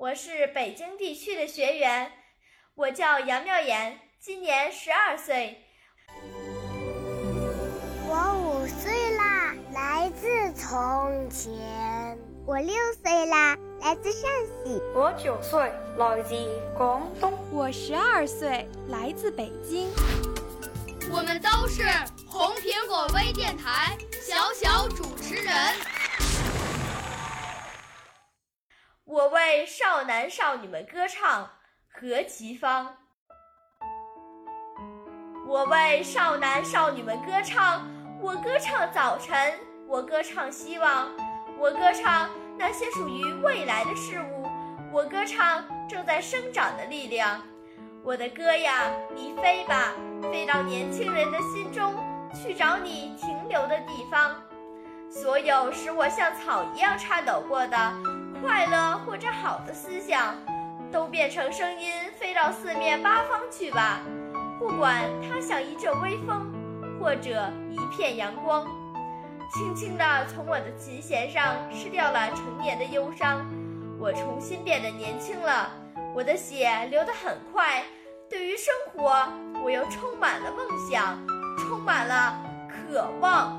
我是北京地区的学员，我叫杨妙妍，今年十二岁。我五岁啦，来自从前。我六岁啦，来自陕西。我九岁，来自广东。我十二岁，来自北京。我们都是红苹果微电台小小主持人。我为少男少女们歌唱，何其芳。我为少男少女们歌唱，我歌唱早晨，我歌唱希望，我歌唱。那些属于未来的事物，我歌唱正在生长的力量。我的歌呀，你飞吧，飞到年轻人的心中，去找你停留的地方。所有使我像草一样颤抖过的快乐好的思想，都变成声音飞到四面八方去吧。不管它像一阵微风，或者一片阳光。轻轻地从我的琴弦上吃掉了成年的忧伤，我重新变得年轻了。我的血流得很快，对于生活，我又充满了梦想，充满了渴望。